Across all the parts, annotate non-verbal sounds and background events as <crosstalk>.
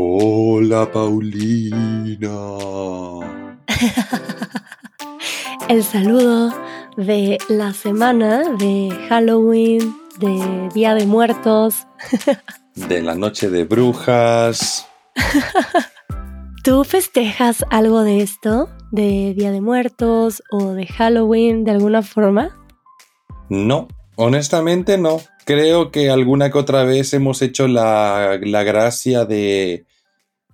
Hola, Paulina. <laughs> El saludo de la semana de Halloween, de Día de Muertos. De la noche de brujas. <laughs> ¿Tú festejas algo de esto? ¿De Día de Muertos o de Halloween de alguna forma? No, honestamente no. Creo que alguna que otra vez hemos hecho la, la gracia de,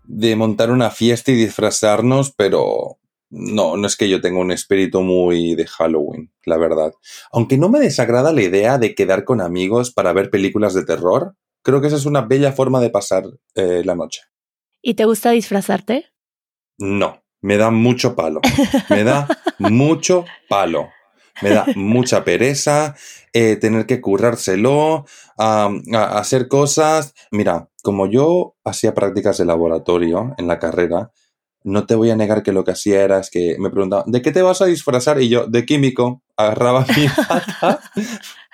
de montar una fiesta y disfrazarnos, pero no, no es que yo tenga un espíritu muy de Halloween, la verdad. Aunque no me desagrada la idea de quedar con amigos para ver películas de terror, creo que esa es una bella forma de pasar eh, la noche. ¿Y te gusta disfrazarte? No, me da mucho palo. Me da <laughs> mucho palo. Me da mucha pereza eh, tener que currárselo, a, a hacer cosas. Mira, como yo hacía prácticas de laboratorio en la carrera, no te voy a negar que lo que hacía era es que me preguntaban, ¿de qué te vas a disfrazar? Y yo, de químico, agarraba mi <laughs> bata.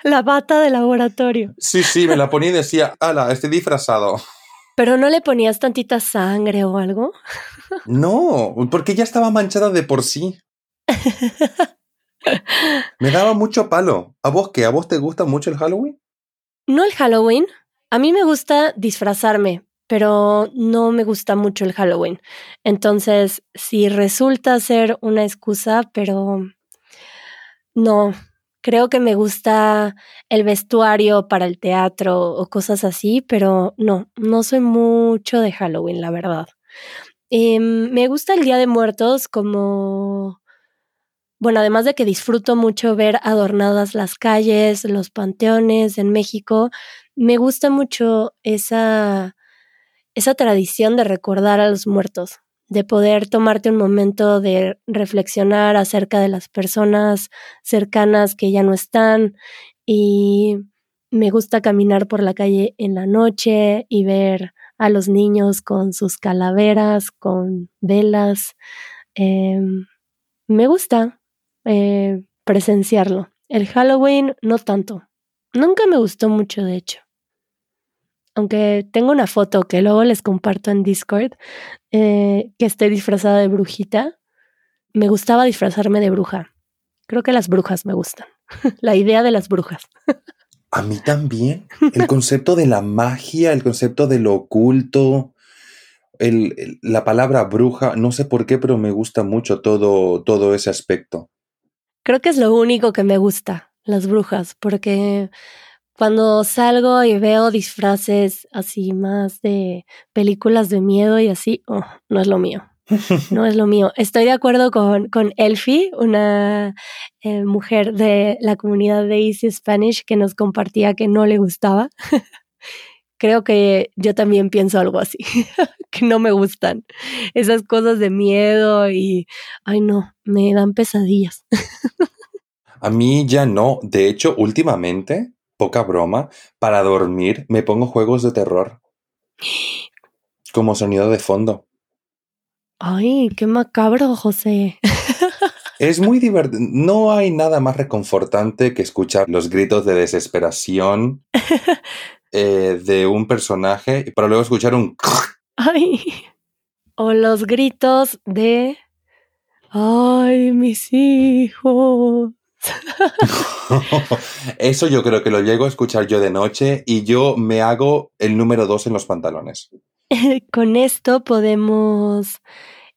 La bata de laboratorio. Sí, sí, me la ponía y decía, ala, estoy disfrazado. ¿Pero no le ponías tantita sangre o algo? No, porque ya estaba manchada de por sí. <laughs> Me daba mucho palo. ¿A vos qué? ¿A vos te gusta mucho el Halloween? No el Halloween. A mí me gusta disfrazarme, pero no me gusta mucho el Halloween. Entonces, si resulta ser una excusa, pero no, creo que me gusta el vestuario para el teatro o cosas así, pero no, no soy mucho de Halloween, la verdad. Eh, me gusta el Día de Muertos como... Bueno, además de que disfruto mucho ver adornadas las calles, los panteones en México, me gusta mucho esa, esa tradición de recordar a los muertos, de poder tomarte un momento de reflexionar acerca de las personas cercanas que ya no están y me gusta caminar por la calle en la noche y ver a los niños con sus calaveras, con velas. Eh, me gusta eh, presenciarlo. El Halloween no tanto. Nunca me gustó mucho, de hecho aunque tengo una foto que luego les comparto en Discord, eh, que estoy disfrazada de brujita, me gustaba disfrazarme de bruja. Creo que las brujas me gustan. <laughs> la idea de las brujas. A mí también. El concepto de la magia, el concepto de lo oculto, el- la palabra bruja, no sé por qué, pero me gusta mucho todo, todo ese aspecto. Creo que es lo único que me gusta, las brujas, porque cuando salgo y veo disfraces así más de películas de miedo y así, oh, no es lo mío. <laughs> No es lo mío. Estoy de acuerdo con, con Elfie, una eh, mujer de la comunidad de Easy Spanish que nos compartía que no le gustaba. <laughs> Creo que yo también pienso algo así, <laughs> que no me gustan esas cosas de miedo y, ay no, me dan pesadillas. <laughs> A mí ya no. De hecho, últimamente, poca broma, para dormir me pongo juegos de terror. Como sonido de fondo. Ay, qué macabro, José. <laughs> Es muy divertido. No hay nada más reconfortante que escuchar los gritos de desesperación eh, de un personaje para luego escuchar un... <laughs> Ay. O los gritos de, ay, mis hijos. <laughs> Eso yo creo que lo llego a escuchar yo de noche y yo me hago el número dos en los pantalones. <laughs> Con esto podemos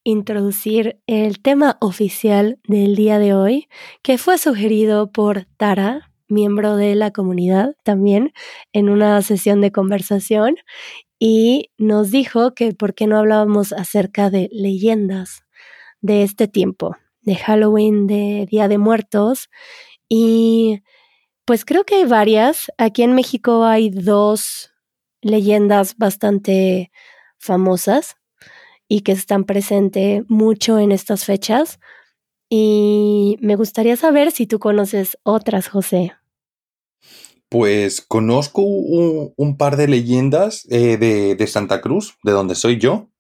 introducir el tema oficial del día de hoy, que fue sugerido por Tara, miembro de la comunidad también, en una sesión de conversación, y nos dijo que por qué no hablábamos acerca de leyendas de este tiempo, de Halloween, de Día de Muertos, y pues creo que hay varias. Aquí en México hay dos leyendas bastante famosas y que están presentes mucho en estas fechas. Y me gustaría saber si tú conoces otras, José. Pues conozco un, un par de leyendas eh, de, de Santa Cruz, de donde soy yo,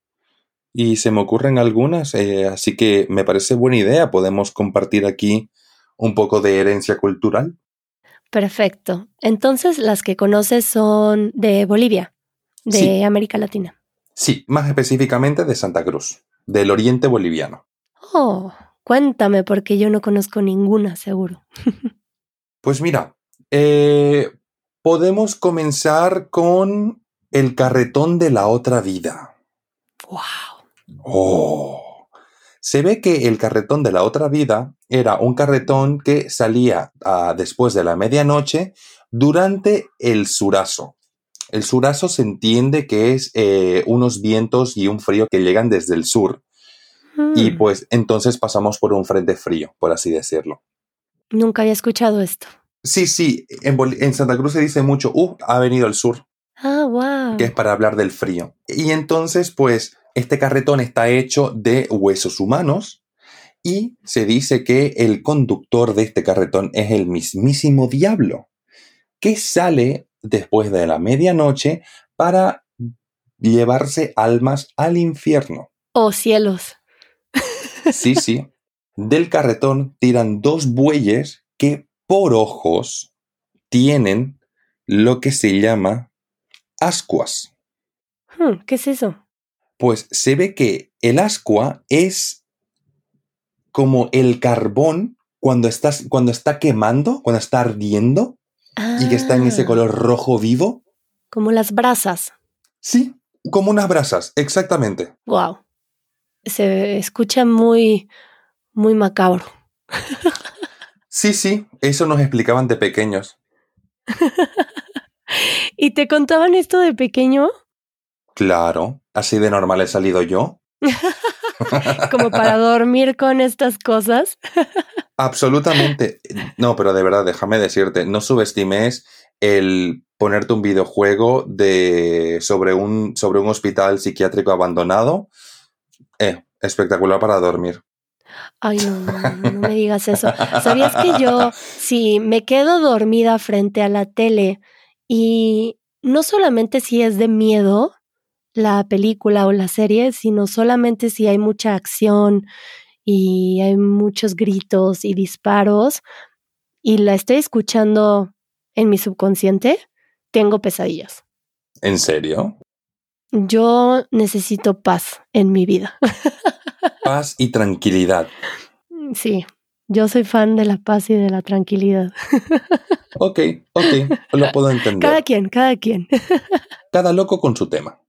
y se me ocurren algunas, eh, así que me parece buena idea. Podemos compartir aquí un poco de herencia cultural. Perfecto. Entonces, las que conoces son de Bolivia, de Sí. América Latina. Sí, más específicamente de Santa Cruz, del oriente boliviano. Oh, cuéntame porque yo no conozco ninguna, seguro. pues mira, eh, podemos comenzar con el carretón de la otra vida. ¡Wow! ¡Oh! Se ve que el carretón de la otra vida era un carretón que salía ah, después de la medianoche durante el surazo. El surazo se entiende que es eh, unos vientos y un frío que llegan desde el sur. Y Mm, pues entonces pasamos por un frente frío, por así decirlo. nunca había escuchado esto. Sí, sí, en, Bol- en Santa Cruz se dice mucho, uh, ha venido el sur. Ah, wow. que es para hablar del frío. Y entonces, pues, este carretón está hecho de huesos humanos y se dice que el conductor de este carretón es el mismísimo diablo, que sale después de la medianoche para llevarse almas al infierno. Oh, cielos. <laughs> Sí, sí. Del carretón tiran dos bueyes que por ojos tienen lo que se llama ascuas. Hmm, ¿Qué es eso? Pues se ve que el ascua es como el carbón cuando, estás, cuando está quemando, cuando está ardiendo y que está en ese Ah, color rojo vivo. Como las brasas. Sí, como unas brasas, exactamente. Wow. Se escucha muy, muy macabro. <laughs> Sí, sí, eso nos explicaban de pequeños. <laughs> ¿Y te contaban esto de pequeño? Claro, así de normal he salido yo. <laughs> Como para dormir con estas cosas. <laughs> Absolutamente. No, pero de verdad, déjame decirte, no subestimes el ponerte un videojuego de sobre un sobre un hospital psiquiátrico abandonado. Eh, espectacular para dormir. Ay, no, no, no, no, me digas eso. ¿Sabías que yo, si me quedo dormida frente a la tele y no solamente si es de miedo la película o la serie, sino solamente si hay mucha acción y hay muchos gritos y disparos y la estoy escuchando en mi subconsciente, tengo pesadillas. ¿En serio? Yo necesito paz en mi vida. <laughs> Paz y tranquilidad. Sí, yo soy fan de la paz y de la tranquilidad. <laughs> Ok, ok, lo puedo entender. Cada quien, cada quien. <laughs> Cada loco con su tema.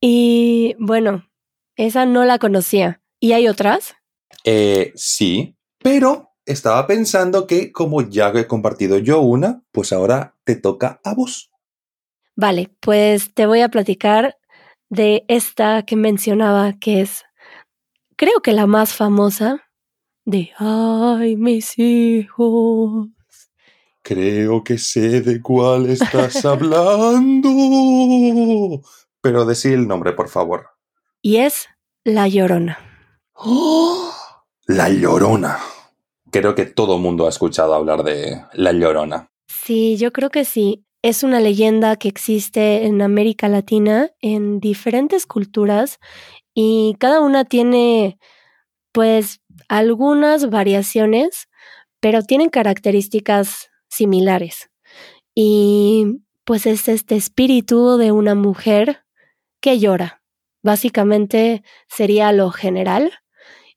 y bueno, esa no la conocía. ¿Y hay otras? Eh, sí, pero estaba pensando que como ya he compartido yo una, pues ahora te toca a vos. Vale, pues te voy a platicar de esta que mencionaba, que es, creo que la más famosa, de Ay, mis hijos. Creo que sé de cuál estás <laughs> hablando. Pero decí el nombre, por favor. Y es La Llorona. ¡Oh! <gasps> La Llorona. Creo que todo mundo ha escuchado hablar de La Llorona. Sí, yo creo que sí. Es una leyenda que existe en América Latina, en diferentes culturas, y cada una tiene, pues, algunas variaciones, pero tienen características similares. Y pues es este espíritu de una mujer que llora. Básicamente sería lo general,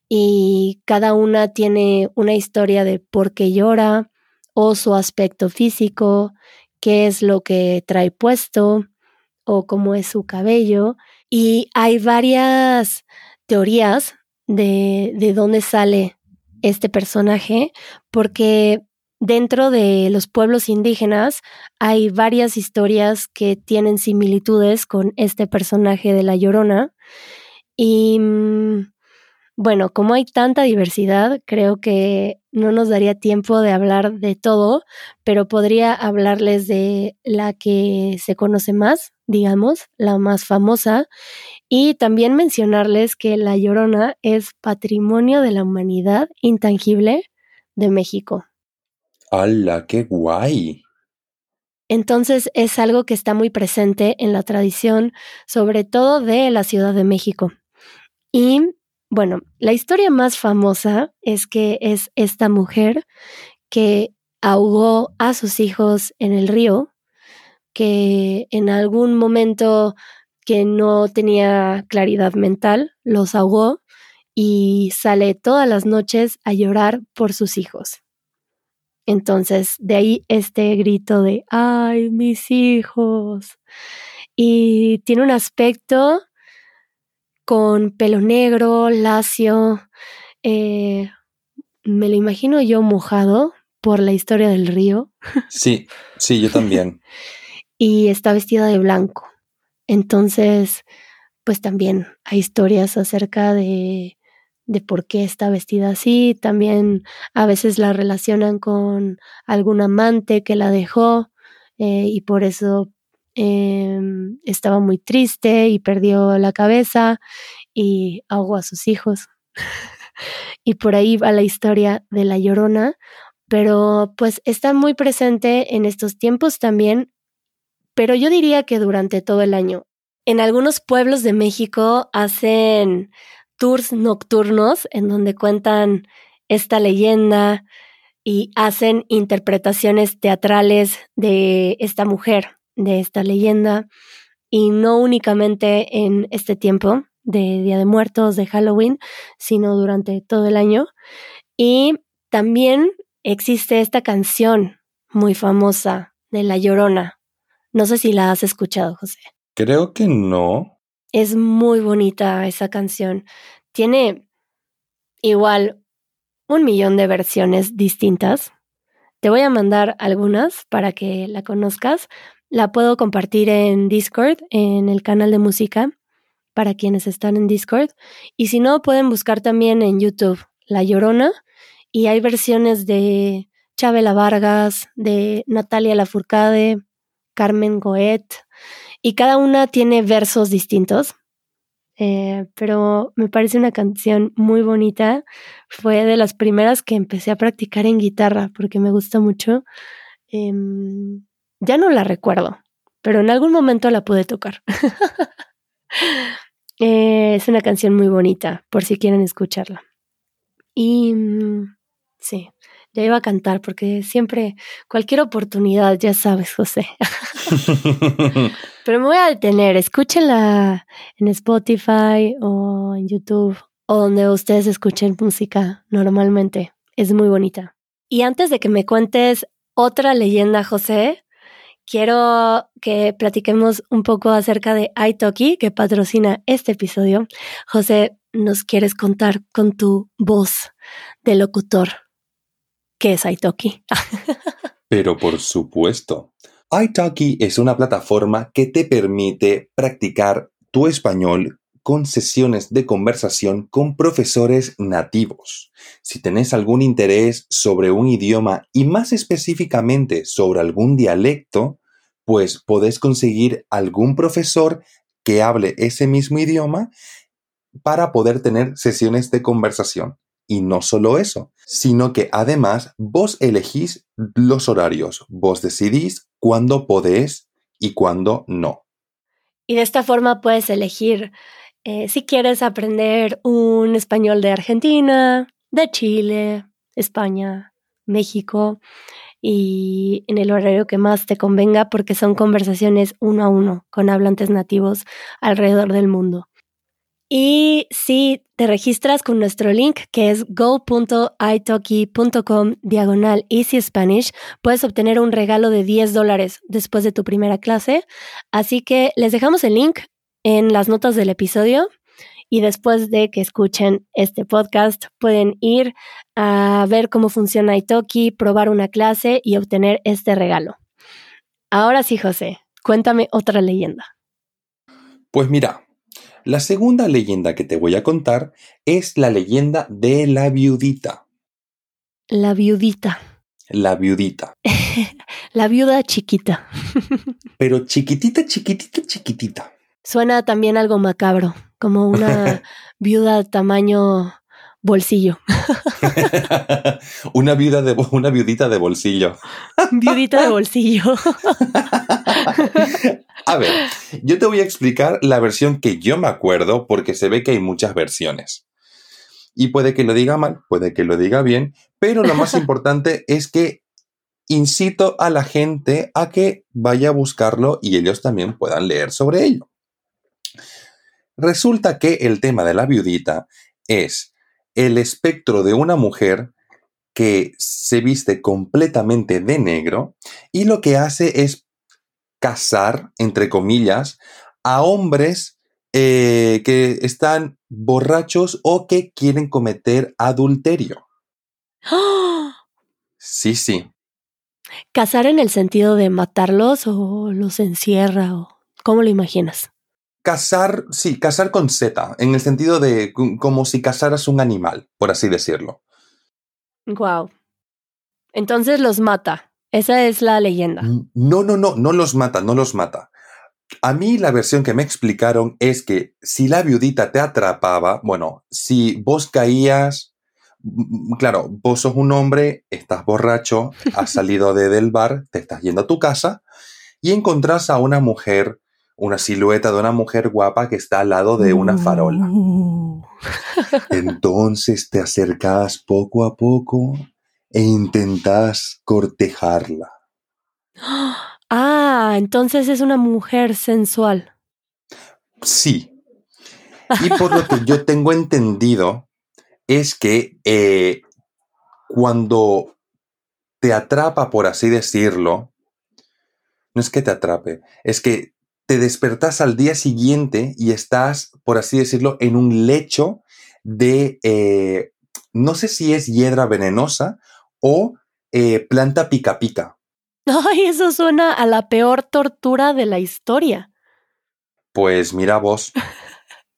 y cada una tiene una historia de por qué llora o su aspecto físico, qué es lo que trae puesto o cómo es su cabello. Y hay varias teorías de, de dónde sale este personaje, porque dentro de los pueblos indígenas hay varias historias que tienen similitudes con este personaje de La Llorona. Y mm, bueno, como hay tanta diversidad, creo que no nos daría tiempo de hablar de todo, pero podría hablarles de la que se conoce más, digamos, la más famosa, y también mencionarles que La Llorona es patrimonio de la humanidad intangible de México. ¡Hala, qué guay! Entonces es algo que está muy presente en la tradición, sobre todo de la Ciudad de México. Y bueno, la historia más famosa es que es esta mujer que ahogó a sus hijos en el río, que en algún momento que no tenía claridad mental, los ahogó y sale todas las noches a llorar por sus hijos. Entonces, de ahí este grito de, ay, mis hijos. Y tiene un aspecto con pelo negro, lacio. Eh, me lo imagino yo mojado por la historia del río. Sí, sí, yo también. <laughs> y está vestida de blanco. Entonces, pues también hay historias acerca de, de por qué está vestida así. También a veces la relacionan con algún amante que la dejó eh, y por eso em, estaba muy triste y perdió la cabeza y ahogó a sus hijos. <laughs> y por ahí va la historia de la llorona, pero pues está muy presente en estos tiempos también, pero yo diría que durante todo el año. En algunos pueblos de México hacen tours nocturnos en donde cuentan esta leyenda y hacen interpretaciones teatrales de esta mujer, de esta leyenda, y no únicamente en este tiempo de Día de Muertos, de Halloween, sino durante todo el año. Y también existe esta canción muy famosa de La Llorona. No sé si la has escuchado, José. Creo que no. Es muy bonita esa canción. Tiene igual un millón de versiones distintas. Te voy a mandar algunas para que la conozcas. La puedo compartir en Discord, en el canal de música, para quienes están en Discord. Y si no, pueden buscar también en YouTube La Llorona y hay versiones de Chabela Vargas, de Natalia Lafourcade, Carmen Goet, y cada una tiene versos distintos. Eh, pero me parece una canción muy bonita. Fue de las primeras que empecé a practicar en guitarra porque me gusta mucho. Em, ya no la recuerdo, pero en algún momento la pude tocar. <laughs> Eh, es una canción muy bonita, por si quieren escucharla. Y mm, Sí, ya iba a cantar porque siempre, cualquier oportunidad, ya sabes, José. <laughs> Pero me voy a detener, escúchenla en Spotify o en YouTube o donde ustedes escuchen música normalmente. Es muy bonita. Y antes de que me cuentes otra leyenda, José, quiero que platiquemos un poco acerca de iTalki, que patrocina este episodio. José, ¿nos quieres contar con tu voz de locutor? ¿Qué es Italki? <laughs> Pero por supuesto. Italki es una plataforma que te permite practicar tu español con sesiones de conversación con profesores nativos. Si tenés algún interés sobre un idioma y más específicamente sobre algún dialecto, pues podés conseguir algún profesor que hable ese mismo idioma para poder tener sesiones de conversación. Y no solo eso, sino que además vos elegís los horarios, vos decidís cuándo podés y cuándo no. Y de esta forma puedes elegir eh, si quieres aprender un español de Argentina, de Chile, España, México y en el horario que más te convenga porque son conversaciones uno a uno con hablantes nativos alrededor del mundo. Y si te registras con nuestro link que es go.italki.com diagonal Easy Spanish, puedes obtener un regalo de 10 dólares después de tu primera clase. Así que les dejamos el link en las notas del episodio y después de que escuchen este podcast pueden ir a ver cómo funciona Italki, probar una clase y obtener este regalo. Ahora sí, José, cuéntame otra leyenda. Pues mira, la segunda leyenda que te voy a contar es la leyenda de la viudita. La viudita. La viudita. <laughs> la viuda chiquita. <laughs> Pero chiquitita, chiquitita, chiquitita. Suena también algo macabro, como una <laughs> viuda tamaño bolsillo. <laughs> una viuda de una viudita de bolsillo. <laughs> viudita de bolsillo. A ver, yo te voy a explicar la versión que yo me acuerdo porque se ve que hay muchas versiones. Y puede que lo diga mal, puede que lo diga bien, pero lo más importante es que incito a la gente a que vaya a buscarlo y ellos también puedan leer sobre ello. Resulta que el tema de la viudita es el espectro de una mujer que se viste completamente de negro y lo que hace es casar, entre comillas, a hombres eh, que están borrachos o que quieren cometer adulterio. Sí, sí. <gasps> ¿Casar en el sentido de matarlos o los encierra o cómo lo imaginas? Casar, sí, casar con Z, en el sentido de como si casaras un animal, por así decirlo. Wow. Entonces los mata. Esa es la leyenda. No, no, no, no los mata, no los mata. A mí la versión que me explicaron es que si la viudita te atrapaba, bueno, si vos caías claro, vos sos un hombre, estás borracho, has <laughs> salido de, del bar, te estás yendo a tu casa y encontrás a una mujer, una silueta de una mujer guapa que está al lado de una farola. Uh. <laughs> Entonces te acercas poco a poco e intentas cortejarla. Ah, entonces es una mujer sensual. Sí. Y por lo que yo tengo entendido, es que eh, cuando te atrapa, por así decirlo, no es que te atrape, es que te despertas al día siguiente y estás, por así decirlo, en un lecho de, eh, no sé si es hiedra venenosa o eh, planta pica pica. <laughs> Ay, eso suena a la peor tortura de la historia. Pues mira vos.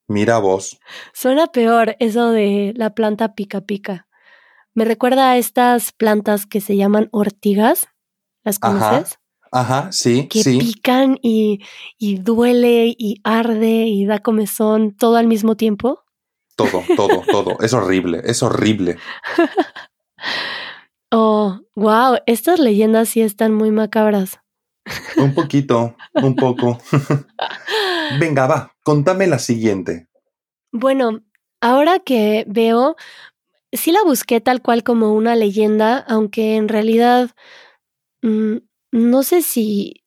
Mira vos. <laughs> Suena peor eso de la planta pica pica. Me recuerda a estas plantas que se llaman ortigas. ¿Las conoces? Ajá, sí, que pican y, y duele y arde y da comezón todo al mismo tiempo. Todo, todo, todo. Es horrible, es horrible. <laughs> oh, wow, estas leyendas sí están muy macabras. Un poquito, un poco. <laughs> Venga, va, contame la siguiente. Bueno, ahora que veo, sí la busqué tal cual como una leyenda, aunque en realidad mm, no sé si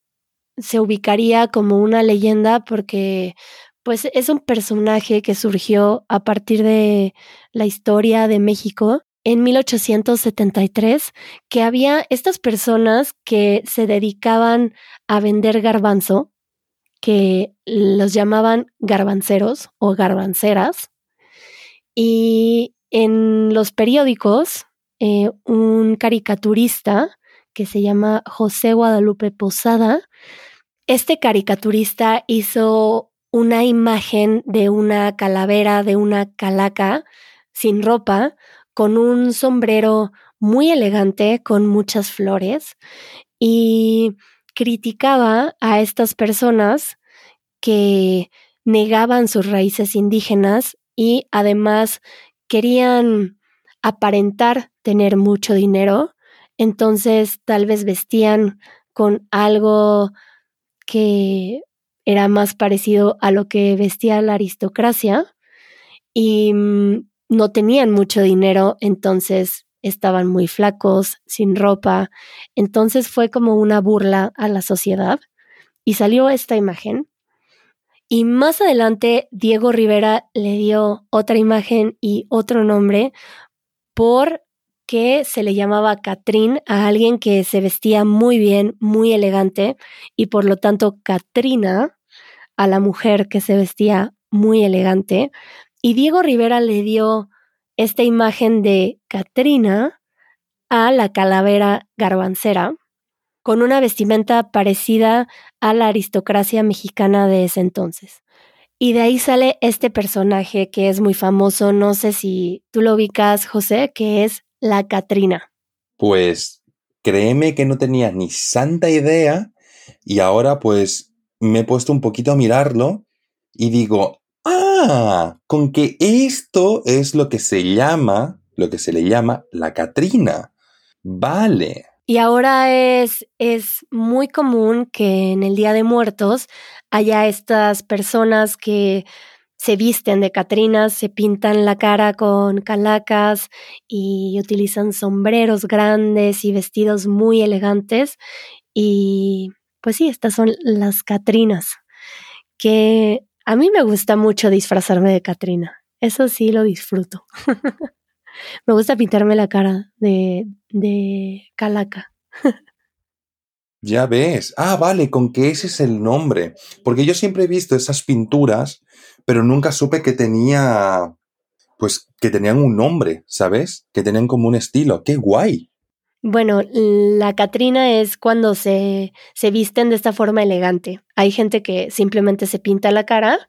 se ubicaría como una leyenda porque pues es un personaje que surgió a partir de la historia de México en 1873, que había estas personas que se dedicaban a vender garbanzo que los llamaban garbanceros o garbanceras. Y en los periódicos, eh, un caricaturista que se llama José Guadalupe Posada, este caricaturista hizo una imagen de una calavera, de una calaca sin ropa, con un sombrero muy elegante, con muchas flores, y criticaba a estas personas que negaban sus raíces indígenas y además querían aparentar tener mucho dinero, entonces tal vez vestían con algo que era más parecido a lo que vestía la aristocracia y mm, no tenían mucho dinero, entonces estaban muy flacos, sin ropa. Entonces fue como una burla a la sociedad y salió esta imagen. Y más adelante Diego Rivera le dio otra imagen y otro nombre porque se le llamaba Catrín a alguien que se vestía muy bien, muy elegante y por lo tanto Catrina a la mujer que se vestía muy elegante. Y Diego Rivera le dio esta imagen de Catrina a la calavera garbancera, con una vestimenta parecida a la aristocracia mexicana de ese entonces. Y de ahí sale este personaje que es muy famoso, no sé si tú lo ubicas, José, que es la Catrina. Pues créeme que no tenía ni santa idea y ahora pues me he puesto un poquito a mirarlo y digo, Ah, con que esto es lo que se llama, lo que se le llama la Catrina. Vale. Y ahora es, es muy común que en el Día de Muertos haya estas personas que se visten de Catrinas, se pintan la cara con calacas y utilizan sombreros grandes y vestidos muy elegantes. Y pues sí, estas son las Catrinas, que A mí me gusta mucho disfrazarme de Katrina. Eso sí lo disfruto. <laughs> me gusta pintarme la cara de, de calaca. Ya ves. Ah, vale, con que ese es el nombre. Porque yo siempre he visto esas pinturas, pero nunca supe que tenía. Pues que tenían un nombre, ¿sabes? Que tenían como un estilo. ¡Qué guay! Bueno, la Catrina es cuando se, se visten de esta forma elegante. Hay gente que simplemente se pinta la cara,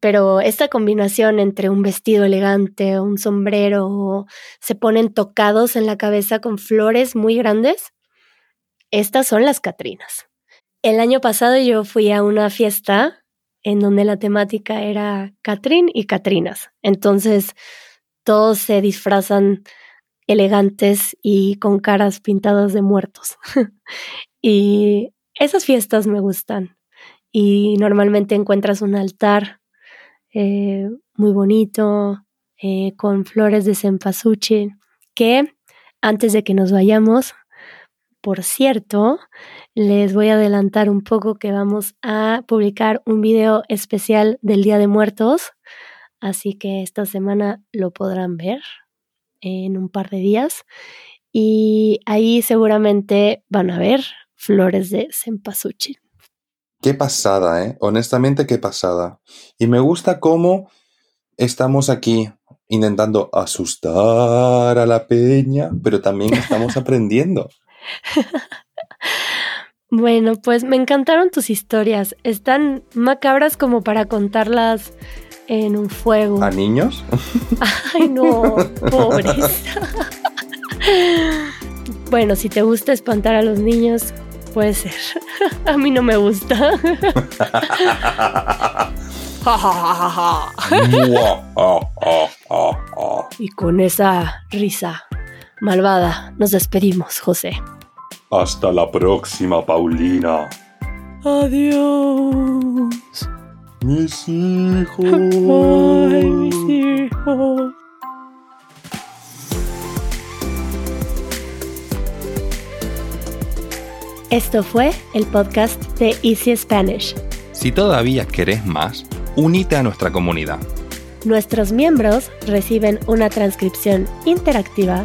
pero esta combinación entre un vestido elegante, un sombrero, se ponen tocados en la cabeza con flores muy grandes, estas son las Catrinas. El año pasado yo fui a una fiesta en donde la temática era Catrín y Catrinas. Entonces todos se disfrazan elegantes y con caras pintadas de muertos. <laughs> y esas fiestas me gustan. Y normalmente encuentras un altar eh, muy bonito, eh, con flores de cempasúchil, que antes de que nos vayamos, por cierto, les voy a adelantar un poco que vamos a publicar un video especial del Día de Muertos, así que esta semana lo podrán ver en un par de días y ahí seguramente van a ver flores de cempasúchil. Qué pasada, ¿eh? Honestamente, qué pasada. Y me gusta cómo estamos aquí intentando asustar a la peña, pero también estamos <laughs> aprendiendo. Bueno, pues me encantaron tus historias. Están macabras como para contarlas en un fuego. ¿A niños? <laughs> Ay, no, pobres. <laughs> bueno, si te gusta espantar a los niños, puede ser. <laughs> a mí no me gusta. y con esa risa malvada nos despedimos, José. Hasta la próxima, Paulina. Adiós. Mis hijos. Ay, mis hijos. Esto fue el podcast de Easy Spanish. Si todavía querés más, unite a nuestra comunidad. Nuestros miembros reciben una transcripción interactiva